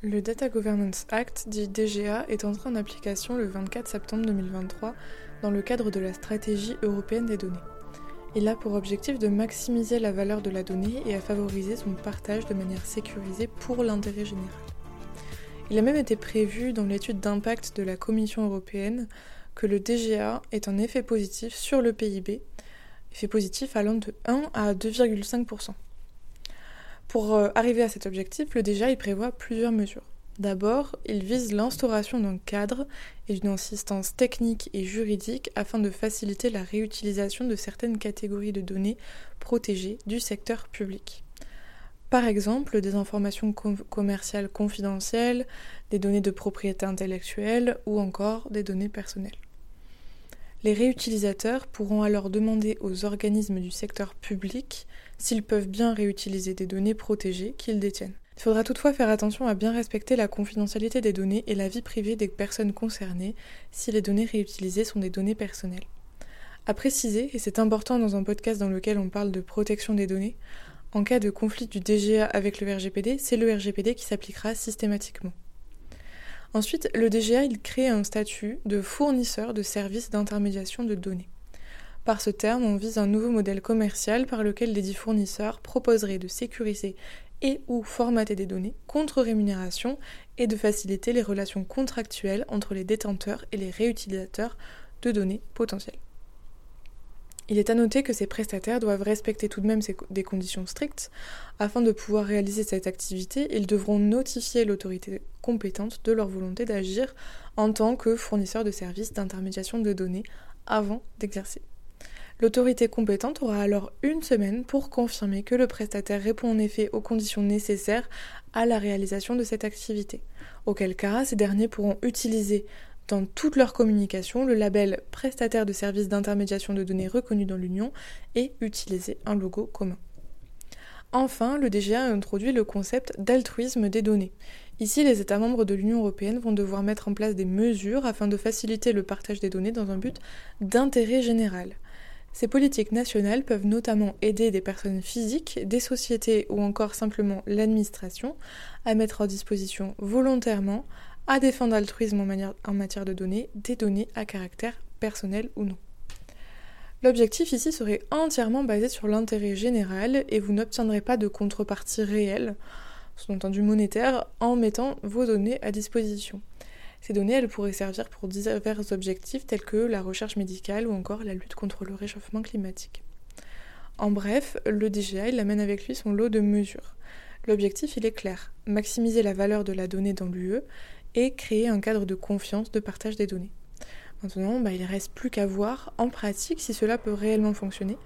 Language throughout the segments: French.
Le Data Governance Act, dit DGA, est entré en application le 24 septembre 2023 dans le cadre de la stratégie européenne des données. Il a pour objectif de maximiser la valeur de la donnée et à favoriser son partage de manière sécurisée pour l'intérêt général. Il a même été prévu dans l'étude d'impact de la Commission européenne que le DGA est un effet positif sur le PIB, effet positif allant de 1 à 2,5%. Pour euh, arriver à cet objectif, le DGA prévoit plusieurs mesures. D'abord, il vise l'instauration d'un cadre et d'une assistance technique et juridique afin de faciliter la réutilisation de certaines catégories de données protégées du secteur public. Par exemple, des informations commerciales confidentielles, des données de propriété intellectuelle ou encore des données personnelles. Les réutilisateurs pourront alors demander aux organismes du secteur public s'ils peuvent bien réutiliser des données protégées qu'ils détiennent. Il faudra toutefois faire attention à bien respecter la confidentialité des données et la vie privée des personnes concernées si les données réutilisées sont des données personnelles. À préciser, et c'est important dans un podcast dans lequel on parle de protection des données, en cas de conflit du DGA avec le RGPD, c'est le RGPD qui s'appliquera systématiquement. Ensuite, le DGA il crée un statut de fournisseur de services d'intermédiation de données. Par ce terme, on vise un nouveau modèle commercial par lequel les dix fournisseurs proposeraient de sécuriser et ou formater des données contre rémunération et de faciliter les relations contractuelles entre les détenteurs et les réutilisateurs de données potentielles. Il est à noter que ces prestataires doivent respecter tout de même des conditions strictes. Afin de pouvoir réaliser cette activité, ils devront notifier l'autorité compétente de leur volonté d'agir en tant que fournisseur de services d'intermédiation de données avant d'exercer. L'autorité compétente aura alors une semaine pour confirmer que le prestataire répond en effet aux conditions nécessaires à la réalisation de cette activité. Auquel cas, ces derniers pourront utiliser dans toute leur communication le label prestataire de services d'intermédiation de données reconnu dans l'Union et utiliser un logo commun. Enfin, le DGA a introduit le concept d'altruisme des données. Ici, les États membres de l'Union européenne vont devoir mettre en place des mesures afin de faciliter le partage des données dans un but d'intérêt général. Ces politiques nationales peuvent notamment aider des personnes physiques, des sociétés ou encore simplement l'administration à mettre en disposition volontairement, à défendre l'altruisme en, matière de données, des données à caractère personnel ou non. L'objectif ici serait entièrement basé sur l'intérêt général et vous n'obtiendrez pas de contrepartie réelle, sous-entendu monétaire, en mettant vos données à disposition. Ces données, elles pourraient servir pour divers objectifs tels que la recherche médicale ou encore la lutte contre le réchauffement climatique. En bref, le DGA, il amène avec lui son lot de mesures. L'objectif, il est clair, maximiser la valeur de la donnée dans l'UE et créer un cadre de confiance de partage des données. Maintenant, bah, il ne reste plus qu'à voir en pratique si cela peut réellement fonctionner,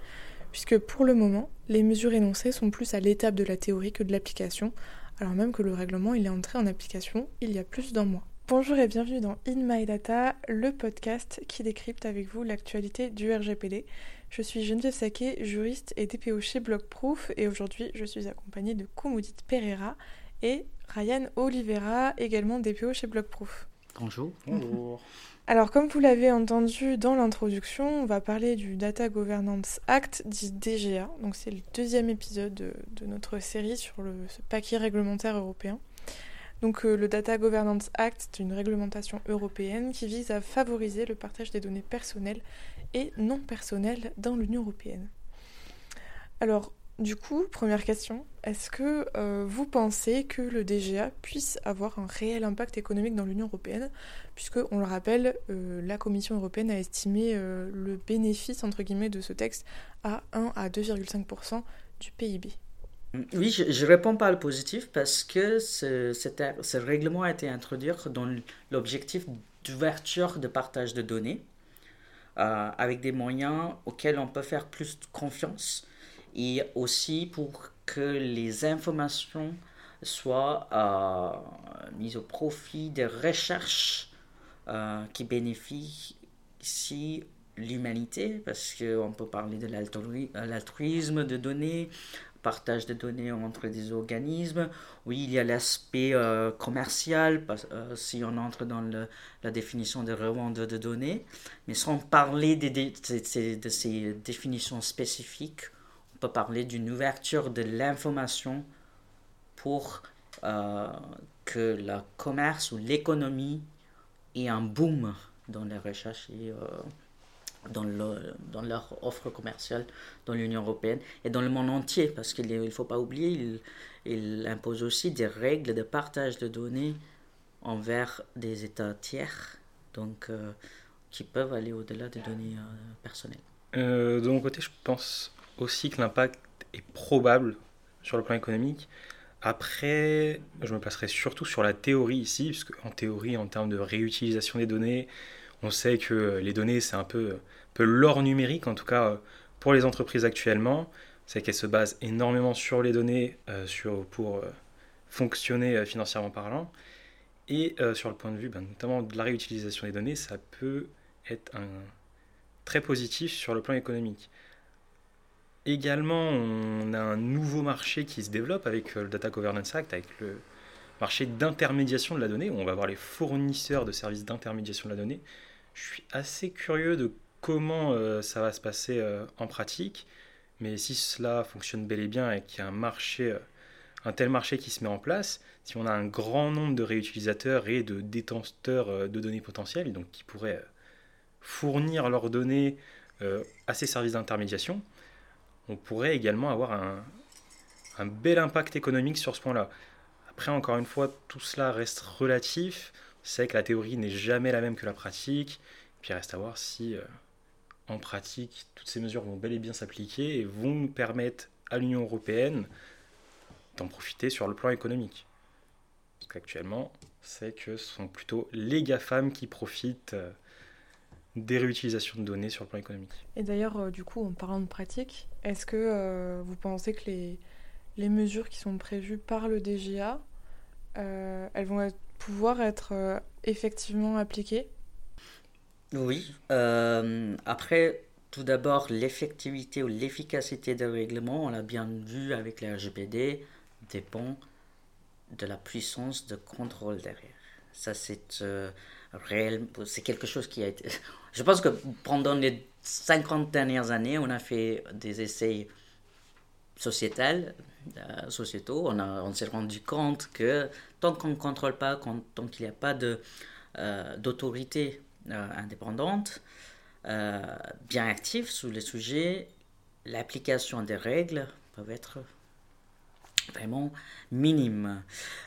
puisque pour le moment, les mesures énoncées sont plus à l'étape de la théorie que de l'application, alors même que le règlement il est entré en application il y a plus d'un mois. Bonjour et bienvenue dans In My Data, le podcast qui décrypte avec vous l'actualité du RGPD. Je suis Geneviève Saquet, juriste et DPO chez Blockproof et aujourd'hui je suis accompagnée de Koumudit Pereira et Ryan Oliveira, également DPO chez Blockproof. Bonjour. Bonjour. Alors comme vous l'avez entendu dans l'introduction, on va parler du Data Governance Act, dit DGA. Donc c'est le deuxième épisode de, notre série sur ce paquet réglementaire européen. Donc euh, le Data Governance Act est une réglementation européenne qui vise à favoriser le partage des données personnelles et non personnelles dans l'Union européenne. Alors du coup, première question, est-ce que euh, vous pensez que le DGA puisse avoir un réel impact économique dans l'Union européenne? Puisque, on le rappelle, euh, la Commission européenne a estimé le bénéfice entre guillemets de ce texte à 1 à 2,5% du PIB. Oui, je, ne réponds pas le positif parce que ce, ce règlement a été introduit dans l'objectif d'ouverture de partage de données euh, avec des moyens auxquels on peut faire plus confiance et aussi pour que les informations soient euh, mises au profit des recherches euh, qui bénéficient l'humanité, parce qu'on peut parler de l'altruisme de données, partage de données entre des organismes. Oui, il y a l'aspect euh, commercial, euh, si on entre dans la définition de revente de données. Mais sans parler de, ces définitions spécifiques, parler d'une ouverture de l'information pour euh, que le commerce ou l'économie ait un boom dans les recherches et euh, dans, dans leur offre commerciale dans l'Union européenne et dans le monde entier, parce qu'il ne faut pas oublier, il, impose aussi des règles de partage de données envers des États tiers, donc euh, qui peuvent aller au-delà des données personnelles. de mon côté, je pense aussi que l'impact est probable sur le plan économique. Après, je me placerai surtout sur la théorie ici, parce qu'en théorie, en termes de réutilisation des données, on sait que les données, c'est un peu, peu l'or numérique, en tout cas pour les entreprises actuellement. C'est qu'elles se basent énormément sur les données euh, pour euh, fonctionner euh, financièrement parlant. Et sur le point de vue ben, notamment de la réutilisation des données, ça peut être très positif sur le plan économique. Également, on a un nouveau marché qui se développe avec le Data Governance Act, avec le marché d'intermédiation de la donnée, où on va voir les fournisseurs de services d'intermédiation de la donnée. Je suis assez curieux de comment euh, ça va se passer euh, en pratique, mais si cela fonctionne bel et bien et qu'il y a un marché, euh, un tel marché qui se met en place, si on a un grand nombre de réutilisateurs et de détenteurs de données potentielles, donc qui pourraient fournir leurs données à ces services d'intermédiation, on pourrait également avoir un, bel impact économique sur ce point-là. Après, encore une fois, tout cela reste relatif. C'est que la théorie n'est jamais la même que la pratique. Puis il reste à voir si, euh, en pratique, toutes ces mesures vont bel et bien s'appliquer et vont nous permettre à l'Union européenne d'en profiter sur le plan économique. Parce qu'actuellement, c'est que ce sont plutôt les GAFAM qui profitent euh, des réutilisations de données sur le plan économique. Et d'ailleurs, euh, du coup, en parlant de pratique, est-ce que euh, vous pensez que les, les, mesures qui sont prévues par le DGA, euh, elles vont pouvoir être effectivement appliquées? Oui. après, tout d'abord, l'effectivité ou l'efficacité des règlements, on l'a bien vu avec la RGPD, dépend de la puissance de contrôle derrière. Ça, c'est réel, c'est quelque chose qui a été... Je pense que pendant les 50 dernières années, on a fait des essais euh, sociétaux. On, s'est rendu compte que tant qu'on ne contrôle pas, tant qu'il n'y a pas euh, d'autorité euh, indépendante, bien active sur les sujets, l'application des règles peut être vraiment minime.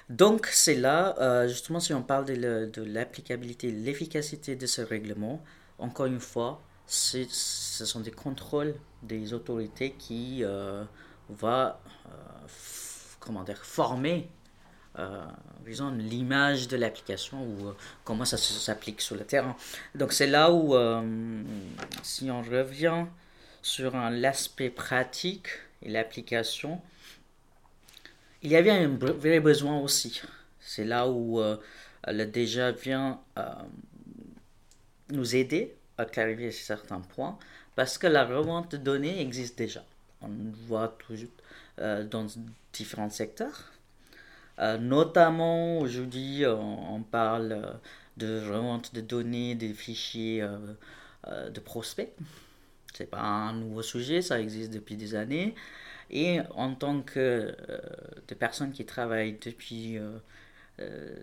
Donc c'est là, euh, justement, si on parle de l'applicabilité, l'efficacité de ce règlement, encore une fois, ce sont des contrôles des autorités qui euh, va euh, comment dire, former l'image de l'application ou comment ça s'applique sur le terrain. Donc c'est là où, si on revient sur l'aspect pratique et l'application, il y avait un vrai besoin aussi. C'est là où euh, le déjà vient euh, nous aider à clarifier certains points, parce que la revente de données existe déjà. On voit toujours euh, dans différents secteurs. notamment aujourd'hui, on, parle de revente de données, des fichiers de prospects. C'est pas un nouveau sujet, ça existe depuis des années. Et en tant que euh, de personnes qui travaillent depuis euh, euh,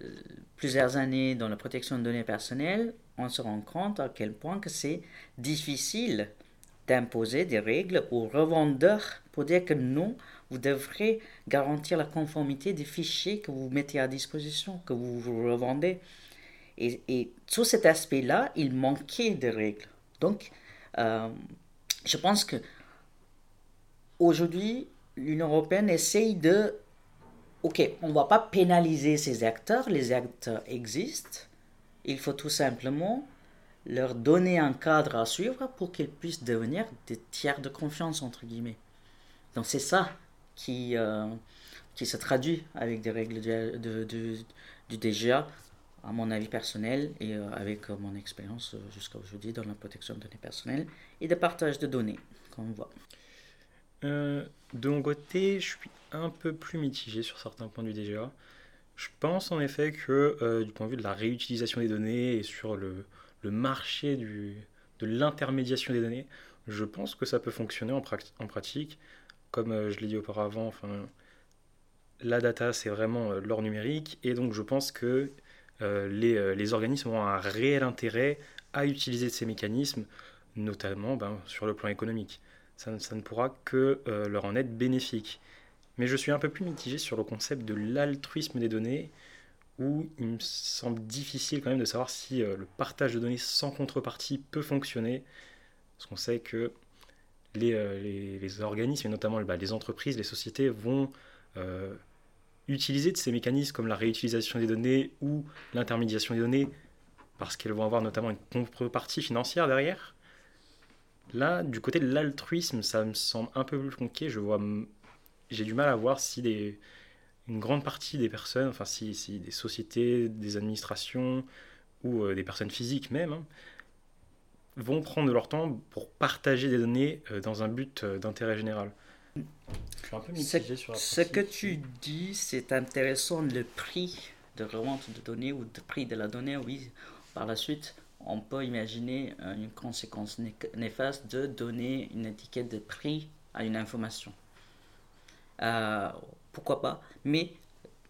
plusieurs années dans la protection de données personnelles, on se rend compte à quel point que c'est difficile d'imposer des règles aux revendeurs pour dire que non, vous devrez garantir la conformité des fichiers que vous mettez à disposition, que vous revendez. Et, et sur cet aspect-là, il manquait de règles. Donc, je pense que aujourd'hui, l'Union européenne essaye de... Ok, on ne va pas pénaliser ces acteurs, les acteurs existent. Il faut tout simplement leur donner un cadre à suivre pour qu'ils puissent devenir des tiers de confiance, entre guillemets. Donc c'est ça qui, euh, qui se traduit avec des règles du, du DGA, à mon avis personnel et euh, avec euh, mon expérience jusqu'à aujourd'hui dans la protection de données personnelles et de partage de données, comme on voit. Euh, de mon côté, je suis un peu plus mitigé sur certains points du DGA. Je pense en effet que euh, du point de vue de la réutilisation des données et sur le, marché de l'intermédiation des données, je pense que ça peut fonctionner en, pratique. Comme euh, je l'ai dit auparavant, la data, c'est vraiment l'or numérique, et donc je pense que les, les, organismes ont un réel intérêt à utiliser ces mécanismes, notamment ben, sur le plan économique. Ça, ne pourra que leur en être bénéfique. Mais je suis un peu plus mitigé sur le concept de l'altruisme des données, où il me semble difficile quand même de savoir si le partage de données sans contrepartie peut fonctionner, parce qu'on sait que euh, les, les, organismes, et notamment bah, les entreprises, les sociétés, vont euh, utiliser de ces mécanismes comme la réutilisation des données ou l'intermédiation des données, parce qu'elles vont avoir notamment une contrepartie financière derrière. Là, du côté de l'altruisme, ça me semble un peu plus compliqué. Je vois, j'ai du mal à voir si des, une grande partie des personnes, enfin si, si des sociétés, des administrations ou euh, des personnes physiques même, hein, vont prendre leur temps pour partager des données euh, dans un but euh, d'intérêt général. Ce que tu dis, c'est intéressant, le prix de revente de données ou le prix de la donnée, oui, par la suite, on peut imaginer euh, une conséquence néfaste de donner une étiquette de prix à une information. pourquoi pas? Mais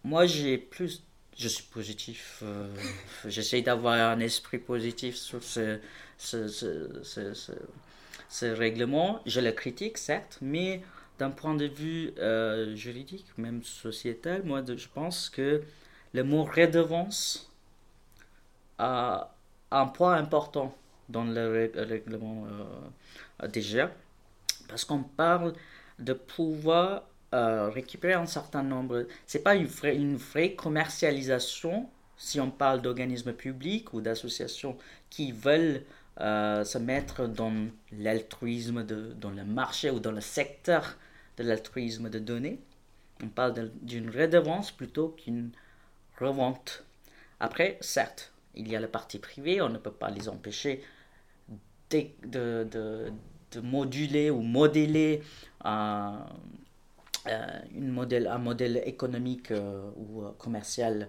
moi, j'ai plus je suis positif. Euh, J'essaie d'avoir un esprit positif sur ce, règlement. Je le critique, certes, mais d'un point de vue euh, juridique, même sociétal, moi, je pense que le mot redevance a un point important dans le règlement euh, parce qu'on parle de pouvoir euh, récupérer un certain nombre. C'est pas une vraie, une vraie commercialisation si on parle d'organismes publics ou d'associations qui veulent euh, se mettre dans l'altruisme, dans le marché ou dans le secteur de l'altruisme de données. On parle d'une redevance plutôt qu'une revente. Après, certes, il y a le parti privé, on ne peut pas les empêcher de, moduler ou modeler euh, modèle, un modèle économique euh, ou euh, commercial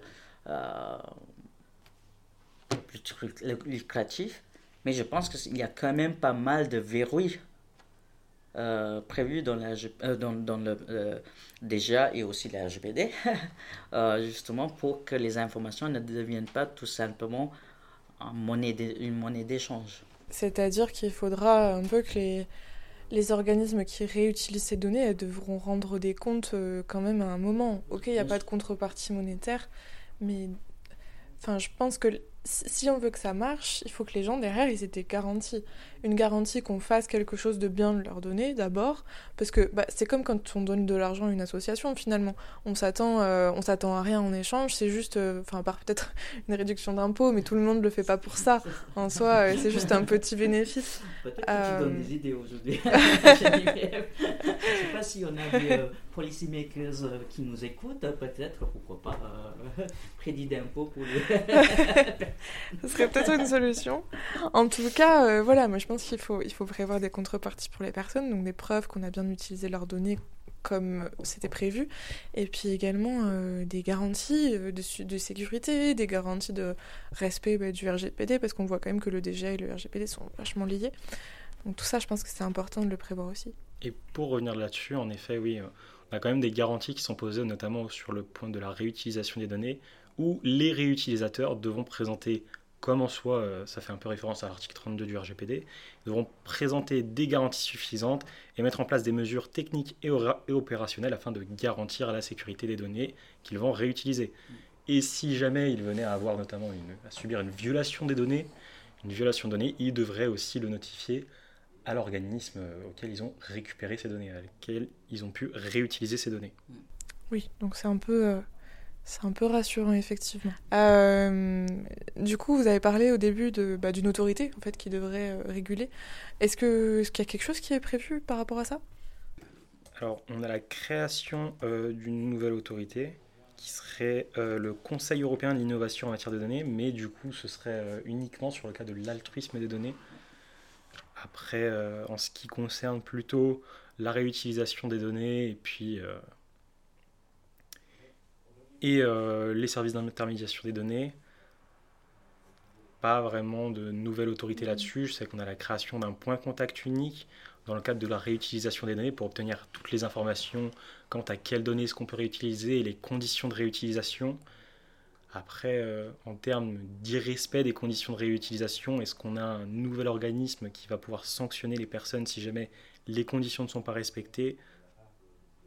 plus lucratif, mais je pense qu'il y a quand même pas mal de verrouilles prévus dans, la, dans, dans le déjà et aussi la RGPD, justement pour que les informations ne deviennent pas tout simplement monnaie une monnaie d'échange. C'est-à-dire qu'il faudra un peu que les, les organismes qui réutilisent ces données, elles devront rendre des comptes euh, quand même à un moment. Ok, il n'y a pas de contrepartie monétaire, mais enfin, je pense que si on veut que ça marche, il faut que les gens derrière, ils aient des garanties. Une garantie qu'on fasse quelque chose de bien de leur donner d'abord, parce que bah, c'est comme quand on donne de l'argent à une association finalement. On s'attend, euh, on s'attend à rien en échange, c'est juste, euh, enfin, par peut-être une réduction d'impôts, mais tout le monde ne le fait pas pour ça. En soi, euh, c'est juste un petit bénéfice. Peut-être que tu donnes des idées aujourd'hui. Je sais pas si on a des policymakers qui nous écoutent, peut-être, pourquoi pas, crédit d'impôt pour les. Ce serait peut-être une solution. En tout cas, euh, voilà, moi je pense qu'il faut, prévoir des contreparties pour les personnes, donc des preuves qu'on a bien utilisé leurs données comme c'était prévu, et puis également euh, des garanties euh, de, de, sécurité, des garanties de respect bah, du RGPD, parce qu'on voit quand même que le DGA et le RGPD sont vachement liés. Donc tout ça, je pense que c'est important de le prévoir aussi. Et pour revenir là-dessus, en effet, oui, on a quand même des garanties qui sont posées, notamment sur le point de la réutilisation des données, où les réutilisateurs devront présenter, comme en soi, euh, ça fait un peu référence à l'article 32 du RGPD, devront présenter des garanties suffisantes et mettre en place des mesures techniques et, opérationnelles afin de garantir la sécurité des données qu'ils vont réutiliser. Et si jamais ils venaient à avoir notamment une, à subir une violation des données, une violation de données, ils devraient aussi le notifier à l'organisme auquel ils ont récupéré ces données, à lequel ils ont pu réutiliser ces données. Oui, donc c'est un peu euh, c'est un peu rassurant, effectivement. Euh, du coup, vous avez parlé au début de, bah, d'une autorité en fait, qui devrait euh, réguler. Est-ce, que, est-ce qu'il y a quelque chose qui est prévu par rapport à ça? Alors, on a la création euh, d'une nouvelle autorité qui serait le Conseil européen de l'innovation en matière de données, mais du coup, ce serait uniquement sur le cas de l'altruisme des données. Après, en ce qui concerne plutôt la réutilisation des données et puis et euh, les services d'intermédiation des données. pas vraiment de nouvelle autorité là-dessus. Je sais qu'on a la création d'un point contact unique dans le cadre de la réutilisation des données pour obtenir toutes les informations quant à quelles données est-ce qu'on peut réutiliser et les conditions de réutilisation. Après, euh, en termes d'irrespect des conditions de réutilisation, est-ce qu'on a un nouvel organisme qui va pouvoir sanctionner les personnes si jamais les conditions ne sont pas respectées?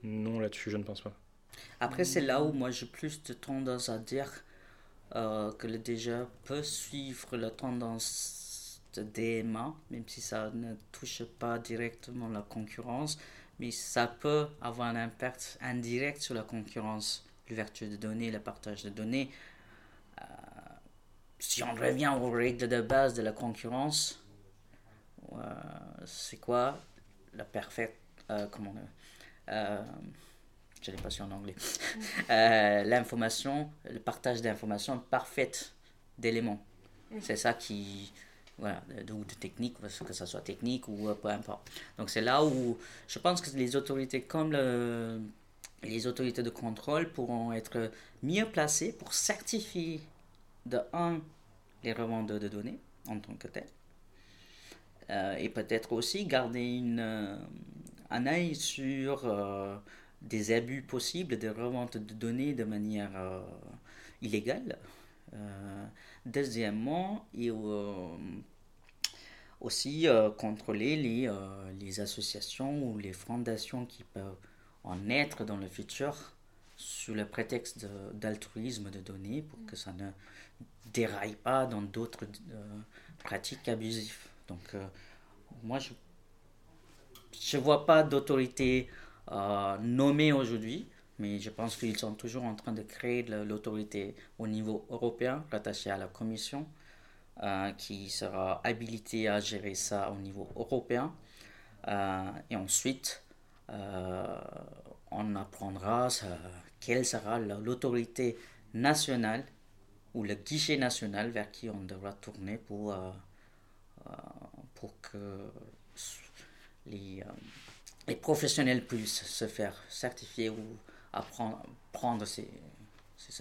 Non, là-dessus, je ne pense pas. Après, c'est là où moi j'ai plus de tendance à dire euh, que le DGA peut suivre la tendance de DMA, même si ça ne touche pas directement la concurrence, mais ça peut avoir un impact indirect sur la concurrence, l'ouverture de données, le partage de données. Euh, si on revient aux règles de base de la concurrence, euh, c'est quoi la parfaite, comment je l'ai pas su en anglais, euh, l'information, le partage d'informations parfaite d'éléments. C'est ça qui, voilà, de, de technique, que ce soit technique ou euh, peu importe. Donc c'est là où je pense que les autorités comme le, les autorités de contrôle pourront être mieux placées pour certifier de un les revendeurs de données en tant que tel. Euh, et peut-être aussi garder une, un œil sur des abus possibles de revente de données de manière euh, illégale. Euh, deuxièmement, et euh, aussi contrôler les, associations ou les fondations qui peuvent en être dans le futur sous le prétexte d'altruisme de, données pour que ça ne déraille pas dans d'autres pratiques abusives. Donc, moi, je ne vois pas d'autorité nommés aujourd'hui, mais je pense qu'ils sont toujours en train de créer l'autorité au niveau européen, rattachée à la Commission, euh, qui sera habilitée à gérer ça au niveau européen. Euh, et ensuite, on apprendra quelle sera l'autorité nationale ou le guichet national vers qui on devra tourner pour, pour que les les professionnels puissent se faire certifier ou apprendre prendre ces,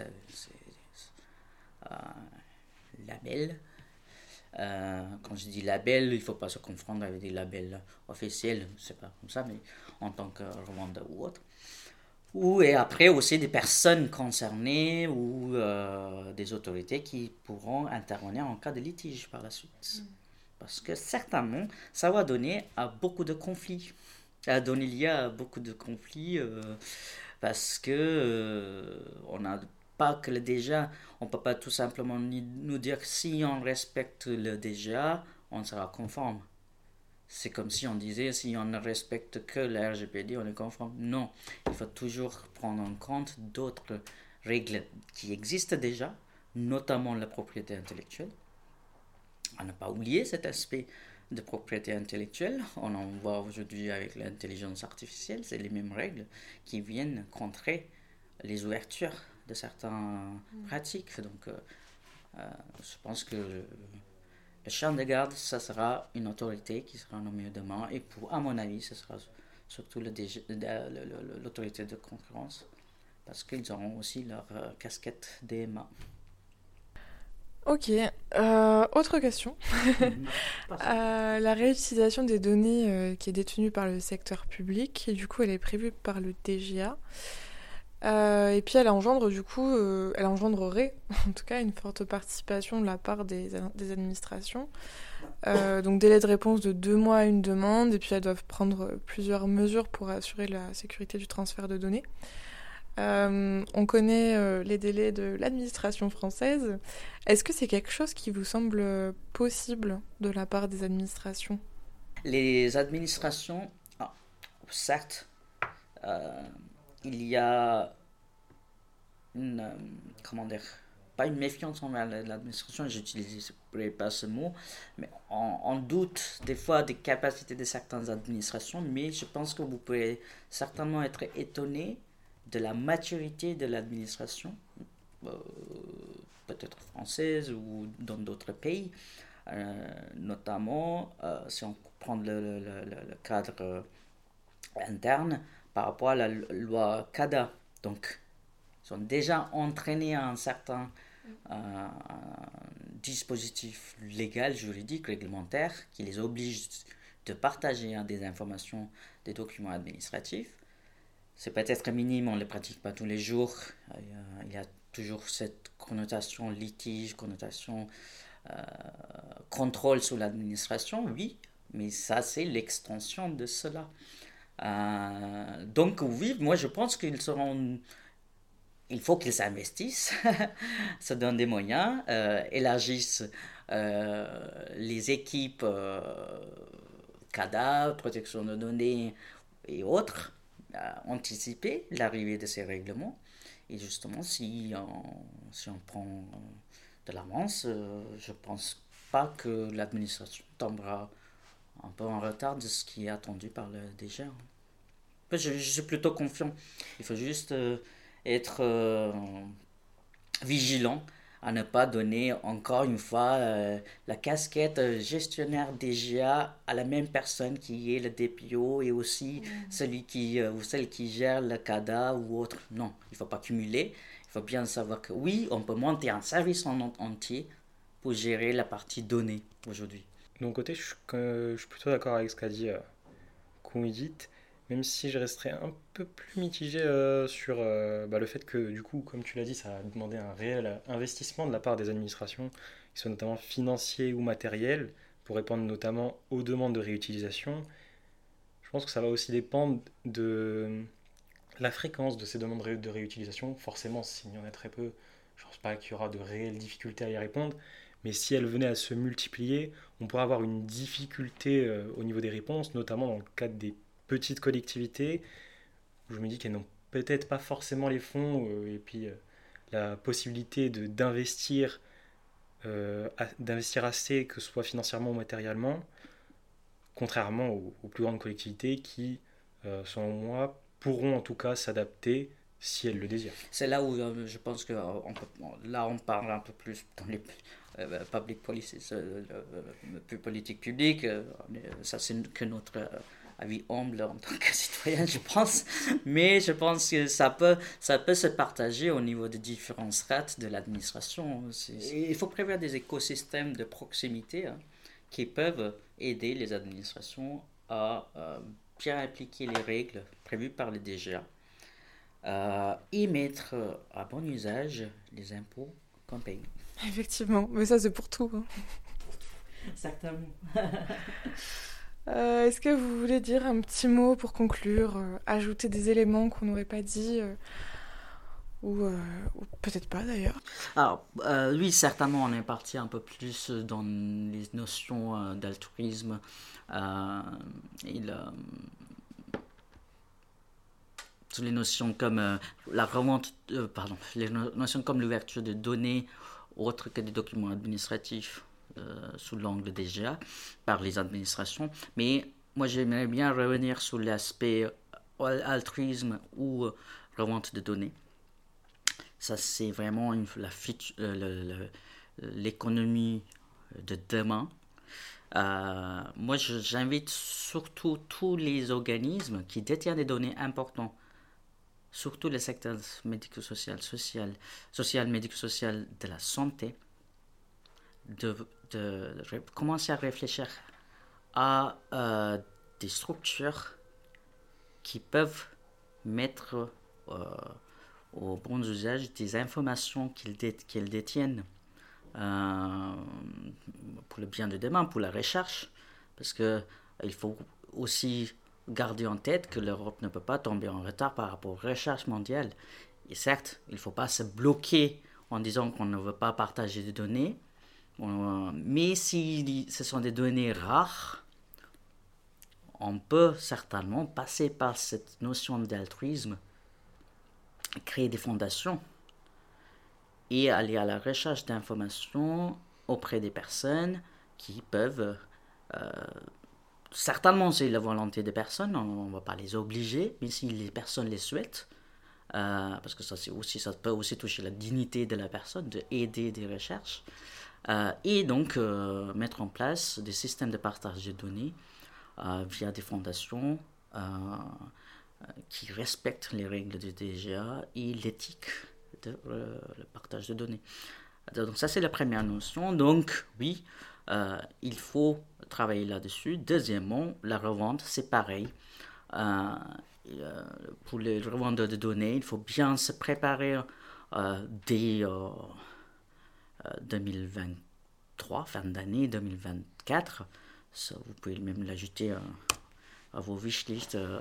euh, labels. Euh, quand je dis label, il ne faut pas se confondre avec des labels officiels, c'est pas comme ça, mais en tant que revendeur ou autre. Ou et après aussi des personnes concernées ou euh, des autorités qui pourront intervenir en cas de litige par la suite. Mm. Parce que certainement, ça va donner à beaucoup de conflits a donné lieu à beaucoup de conflits euh, parce que euh, on n'a pas que le déjà, on peut pas tout simplement nous dire si on respecte le déjà, on sera conforme. C'est comme si on disait si on ne respecte que le RGPD, on est conforme. Non, il faut toujours prendre en compte d'autres règles qui existent déjà, notamment la propriété intellectuelle. On n'a pas oublié cet aspect de propriété intellectuelle. On en voit aujourd'hui avec l'intelligence artificielle, c'est les mêmes règles qui viennent contrer les ouvertures de certaines mm. pratiques. Donc, euh, euh, je pense que le, champ de garde, ça sera une autorité qui sera nommée demain. Et pour, à mon avis, ce sera surtout l'autorité de concurrence, parce qu'ils auront aussi leur euh, casquette DMA. Ok, euh, autre question. Euh, la réutilisation des données euh, qui est détenue par le secteur public, et du coup elle est prévue par le DGA. et puis elle engendre du coup, elle engendrerait en tout cas une forte participation de la part des, des administrations. donc délai de réponse de deux mois à une demande, et puis elles doivent prendre plusieurs mesures pour assurer la sécurité du transfert de données. Euh, on connaît euh, les délais de l'administration française. Est-ce que c'est quelque chose qui vous semble possible de la part des administrations? Les administrations, ah, certes, euh, il y a une, comment dire, pas une méfiance envers l'administration, j'utilise pas ce mot, mais on, on, doute des fois des capacités de certaines administrations, mais je pense que vous pouvez certainement être étonné de la maturité de l'administration, euh, peut-être française ou dans d'autres pays, euh, notamment euh, si on prend le, cadre interne par rapport à la loi CADA. Donc, ils sont déjà entraînés à un certain dispositif légal, juridique, réglementaire qui les oblige de partager hein, des informations, des documents administratifs. C'est peut-être minime, on ne le pratique pas tous les jours. Il y a toujours cette connotation litige, connotation euh, contrôle sur l'administration, oui, mais ça c'est l'extension de cela. Euh, donc oui, moi je pense qu'ils seront... Il faut qu'ils s'investissent, se donnent des moyens, euh, élargissent les équipes CADA, protection de données et autres, anticiper l'arrivée de ces règlements. Et justement, si on, si on prend de l'avance, euh, je ne pense pas que l'administration tombera un peu en retard de ce qui est attendu par le DG. Je, suis plutôt confiant. Il faut juste euh, être euh, vigilant à ne pas donner encore une fois la casquette gestionnaire DGA à la même personne qui est le DPO et aussi mmh. celui qui ou celle qui gère le CADA ou autre. Non, il ne faut pas cumuler. Il faut bien savoir que oui, on peut monter un service en entier pour gérer la partie données aujourd'hui. De mon côté, je suis, plutôt d'accord avec ce qu'a dit euh, même si je resterai un peu plus mitigé euh, sur euh, bah, le fait que, du coup, comme tu l'as dit, ça a demandé un réel investissement de la part des administrations, qui soient notamment financiers ou matériels, pour répondre notamment aux demandes de réutilisation. Je pense que ça va aussi dépendre de la fréquence de ces demandes de réutilisation, forcément, s'il y en a très peu, je ne pense pas qu'il y aura de réelles difficultés à y répondre. Mais si elles venaient à se multiplier, on pourrait avoir une difficulté euh, au niveau des réponses, notamment dans le cadre des petites collectivités, je me dis qu'elles n'ont peut-être pas forcément les fonds euh, et puis euh, la possibilité d'investir d'investir assez, que ce soit financièrement ou matériellement, contrairement aux, plus grandes collectivités qui, selon moi, pourront en tout cas s'adapter si elles le désirent. C'est là où euh, je pense que euh, là on parle un peu plus dans les euh, public policies, plus politique publique. ça c'est que notre avis humble en tant que citoyen, je pense. Mais je pense que ça peut, ça peut se partager au niveau des différents strates de l'administration. Il faut prévoir des écosystèmes de proximité hein, qui peuvent aider les administrations à bien appliquer les règles prévues par le DGA euh, et mettre à bon usage les impôts qu'on paye. Effectivement, mais ça c'est pour tout. Hein. Exactement. Euh, est-ce que vous voulez dire un petit mot pour conclure, euh, ajouter des éléments qu'on n'aurait pas dit ou, ou peut-être pas d'ailleurs? Alors, oui, certainement, on est parti un peu plus dans les notions d'altruisme. Euh, il, les notions comme euh, la remonte, euh, pardon, les notions comme l'ouverture de données autres que des documents administratifs sous l'angle DGA par les administrations. Mais moi, j'aimerais bien revenir sur l'aspect altruisme ou remonte de données. Ça, c'est vraiment l'économie de demain euh, moi, j'invite surtout tous les organismes qui détiennent des données importantes, surtout le secteur médico-social, social, social, médico-social de la santé, de, de, commencer à réfléchir à euh, des structures qui peuvent mettre euh, au bon usage des informations qu'ils détiennent euh, pour le bien de demain, pour la recherche, parce que il faut aussi garder en tête que l'Europe ne peut pas tomber en retard par rapport aux recherches mondiales. Et certes, il ne faut pas se bloquer en disant qu'on ne veut pas partager des données, mais si ce sont des données rares, on peut certainement passer par cette notion d'altruisme, créer des fondations et aller à la recherche d'informations auprès des personnes qui peuvent, euh, certainement c'est la volonté des personnes, on ne va pas les obliger, mais si les personnes les souhaitent, euh, parce que ça, aussi, ça peut aussi toucher la dignité de la personne, de aider des recherches, euh, et donc mettre en place des systèmes de partage de données via des fondations qui respectent les règles du DGA et l'éthique de, euh, partage de données. Donc ça, c'est la première notion. Donc oui, euh, il faut travailler là-dessus. Deuxièmement, la revente, c'est pareil. Euh, euh, pour les revendeurs de données, il faut bien se préparer dès 2023, fin d'année 2024. Ça, vous pouvez même l'ajouter à vos wishlist euh,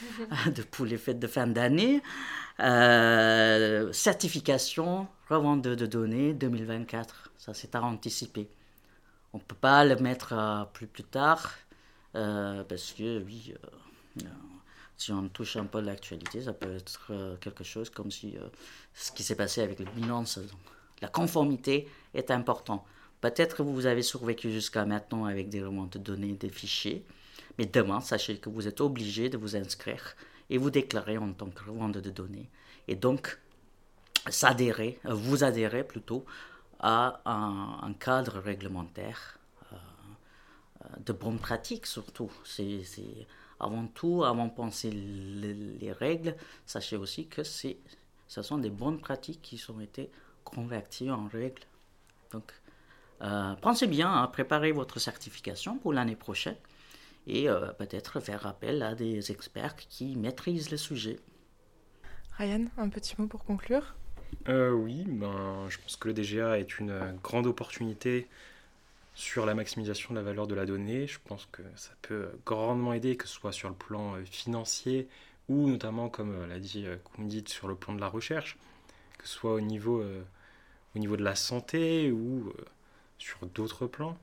de, pour les fêtes de fin d'année. certification, revente de, données 2024. Ça, c'est à anticiper. On ne peut pas le mettre plus plus tard euh, parce que, oui, euh, si on touche un peu l'actualité, ça peut être quelque chose comme si ce qui s'est passé avec le bilan La conformité est important. Peut-être que vous avez survécu jusqu'à maintenant avec des remontes de données, des fichiers, mais demain, sachez que vous êtes obligé de vous inscrire et vous déclarer en tant que revendeur de données. Et donc, s'adhérer, vous adhérer plutôt à un, cadre réglementaire euh, euh, de bonnes pratiques surtout. C'est avant tout, avant de penser les, règles, sachez aussi que ce sont des bonnes pratiques qui ont été converties en règles. Donc, euh, pensez bien à préparer votre certification pour l'année prochaine et peut-être faire appel à des experts qui maîtrisent le sujet. Ryan, un petit mot pour conclure? Euh, Oui, ben, je pense que le DGA est une grande opportunité sur la maximisation de la valeur de la donnée. Je pense que ça peut grandement aider, que ce soit sur le plan euh, financier ou notamment, comme euh, l'a dit Koundit, sur le plan de la recherche, que ce soit au niveau, au niveau de la santé ou sur d'autres plans.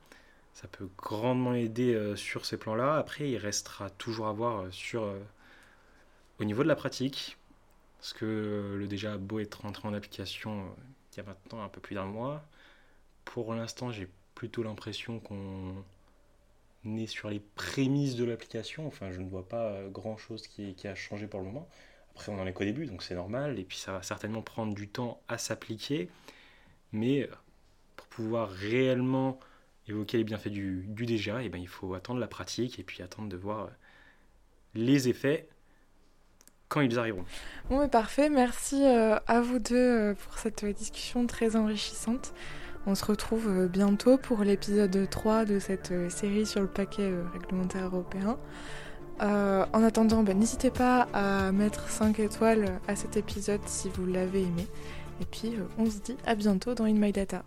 Ça peut grandement aider sur ces plans-là. Après, il restera toujours à voir sur, au niveau de la pratique, parce que le déjà beau être rentré en application euh, il y a maintenant un peu plus d'un mois. Pour l'instant, j'ai plutôt l'impression qu'on est sur les prémices de l'application. Enfin, je ne vois pas euh, grand chose qui, qui, a changé pour le moment. Après, on en est qu'au début, donc c'est normal. Et puis, ça va certainement prendre du temps à s'appliquer. Mais euh, pour pouvoir réellement évoquer les bienfaits du, du DGA, et eh ben, il faut attendre la pratique et puis attendre de voir les effets quand ils arriveront. Bon, parfait. Merci euh, à vous deux euh, pour cette discussion très enrichissante. On se retrouve euh, bientôt pour l'épisode 3 de cette série sur le paquet réglementaire européen. En attendant, ben, n'hésitez pas à mettre 5 étoiles à cet épisode si vous l'avez aimé. Et puis, on se dit à bientôt dans In My Data.